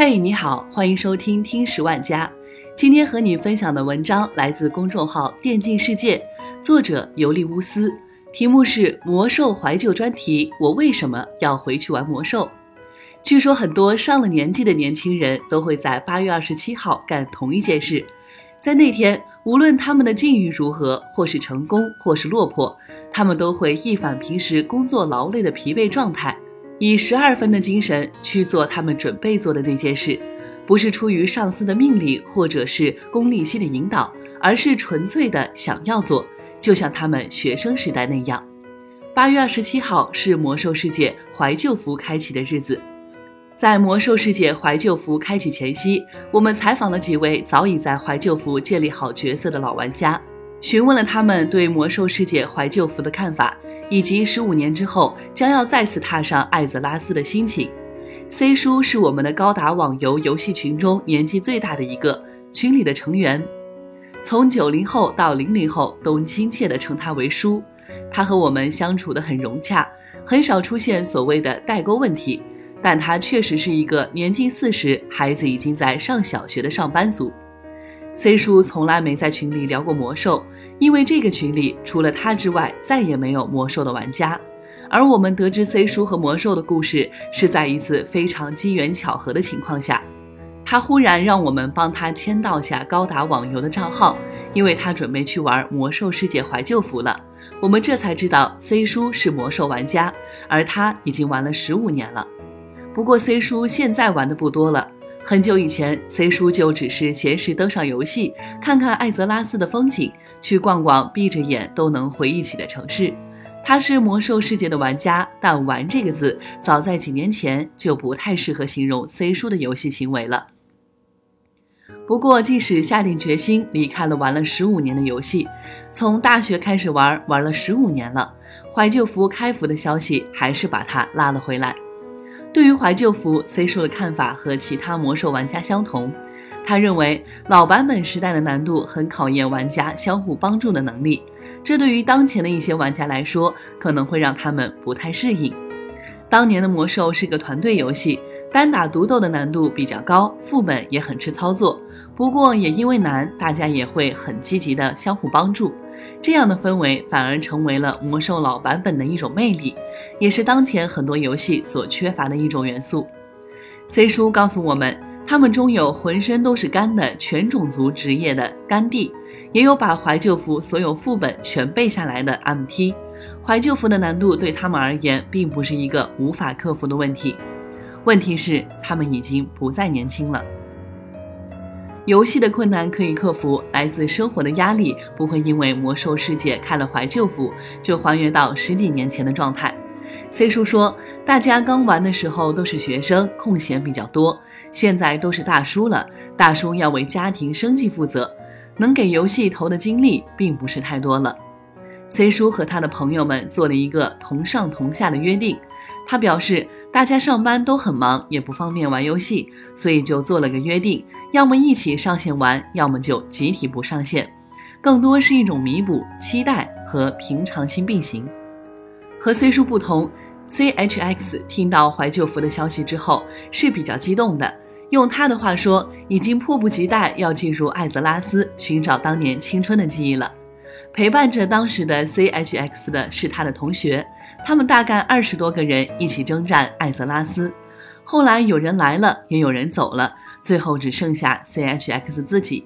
嘿，你好，欢迎收听听十万家。今天和你分享的文章来自公众号“电竞世界”，作者尤利乌斯，题目是《魔兽怀旧专题》，我为什么要回去玩魔兽？据说很多上了年纪的年轻人都会在八月二十七号干同一件事，在那天，无论他们的境遇如何，或是成功，或是落魄，他们都会一反平时工作劳累的疲惫状态。以十二分的精神去做他们准备做的那件事，不是出于上司的命令或者是功利心的引导，而是纯粹的想要做，就像他们学生时代那样。八月二十七号是魔兽世界怀旧服开启的日子，在魔兽世界怀旧服开启前夕，我们采访了几位早已在怀旧服建立好角色的老玩家，询问了他们对魔兽世界怀旧服的看法。以及十五年之后将要再次踏上艾泽拉斯的心情。C 叔是我们的高达网游游戏群中年纪最大的一个，群里的成员从九零后到零零后都亲切地称他为叔。他和我们相处得很融洽，很少出现所谓的代沟问题。但他确实是一个年近四十、孩子已经在上小学的上班族。C 叔从来没在群里聊过魔兽。因为这个群里除了他之外再也没有魔兽的玩家，而我们得知 C 叔和魔兽的故事是在一次非常机缘巧合的情况下，他忽然让我们帮他签到下高达网游的账号，因为他准备去玩魔兽世界怀旧服了。我们这才知道 C 叔是魔兽玩家，而他已经玩了十五年了。不过 C 叔现在玩的不多了，很久以前 C 叔就只是闲时登上游戏，看看艾泽拉斯的风景。去逛逛闭着眼都能回忆起的城市。他是魔兽世界的玩家，但“玩”这个字早在几年前就不太适合形容 C 叔的游戏行为了。不过，即使下定决心离开了玩了十五年的游戏，从大学开始玩，玩了十五年了，怀旧服开服的消息还是把他拉了回来。对于怀旧服，C 叔的看法和其他魔兽玩家相同。他认为老版本时代的难度很考验玩家相互帮助的能力，这对于当前的一些玩家来说可能会让他们不太适应。当年的魔兽是个团队游戏，单打独斗的难度比较高，副本也很吃操作。不过也因为难，大家也会很积极的相互帮助，这样的氛围反而成为了魔兽老版本的一种魅力，也是当前很多游戏所缺乏的一种元素。C 叔告诉我们。他们中有浑身都是肝的全种族职业的肝帝，也有把怀旧服所有副本全背下来的 MT。怀旧服的难度对他们而言并不是一个无法克服的问题，问题是他们已经不再年轻了。游戏的困难可以克服，来自生活的压力不会因为魔兽世界开了怀旧服就还原到十几年前的状态。C 叔说，大家刚玩的时候都是学生，空闲比较多。现在都是大叔了，大叔要为家庭生计负责，能给游戏投的精力并不是太多了。C 叔和他的朋友们做了一个同上同下的约定，他表示大家上班都很忙，也不方便玩游戏，所以就做了个约定，要么一起上线玩，要么就集体不上线，更多是一种弥补、期待和平常心并行。和 C 叔不同。chx 听到怀旧服的消息之后是比较激动的，用他的话说，已经迫不及待要进入艾泽拉斯寻找当年青春的记忆了。陪伴着当时的 chx 的是他的同学，他们大概二十多个人一起征战艾泽拉斯。后来有人来了，也有人走了，最后只剩下 chx 自己。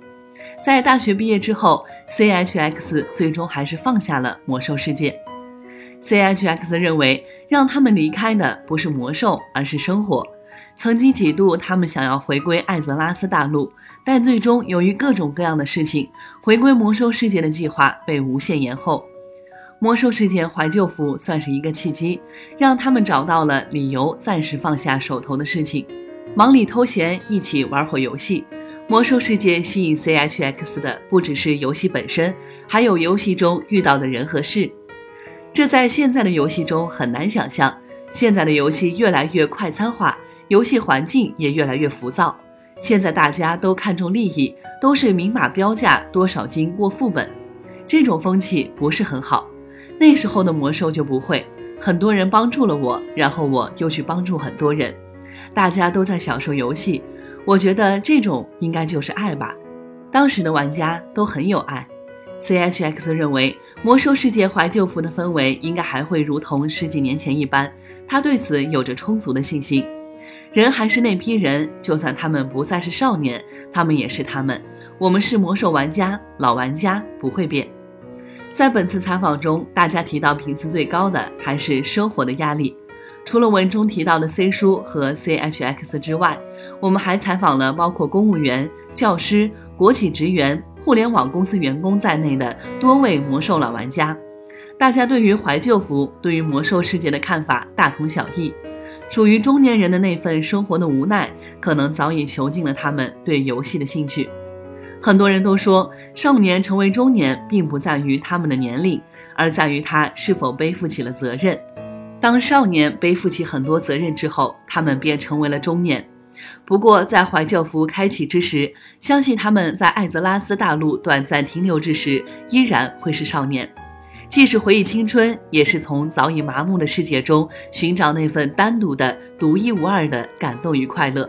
在大学毕业之后，chx 最终还是放下了魔兽世界。chx 认为。让他们离开的不是魔兽，而是生活。曾经几度，他们想要回归艾泽拉斯大陆，但最终由于各种各样的事情，回归魔兽世界的计划被无限延后。魔兽世界怀旧服算是一个契机，让他们找到了理由，暂时放下手头的事情，忙里偷闲，一起玩会游戏。魔兽世界吸引 chx 的不只是游戏本身，还有游戏中遇到的人和事。这在现在的游戏中很难想象。现在的游戏越来越快餐化，游戏环境也越来越浮躁。现在大家都看重利益，都是明码标价，多少金过副本。这种风气不是很好。那时候的魔兽就不会，很多人帮助了我，然后我又去帮助很多人，大家都在享受游戏。我觉得这种应该就是爱吧。当时的玩家都很有爱。CHX 认为，魔兽世界怀旧服的氛围应该还会如同十几年前一般，他对此有着充足的信心。人还是那批人，就算他们不再是少年，他们也是他们。我们是魔兽玩家，老玩家不会变。在本次采访中，大家提到频次最高的还是生活的压力。除了文中提到的 C 叔和 CHX 之外，我们还采访了包括公务员、教师、国企职员、互联网公司员工在内的多位魔兽老玩家。大家对于怀旧服、对于魔兽世界的看法大同小异。属于中年人的那份生活的无奈，可能早已囚禁了他们对游戏的兴趣。很多人都说，少年成为中年，并不在于他们的年龄，而在于他是否背负起了责任。当少年背负起很多责任之后，他们便成为了中年。不过，在怀旧服开启之时，相信他们在艾泽拉斯大陆短暂停留之时，依然会是少年。既是回忆青春，也是从早已麻木的世界中寻找那份单独的、独一无二的感动与快乐。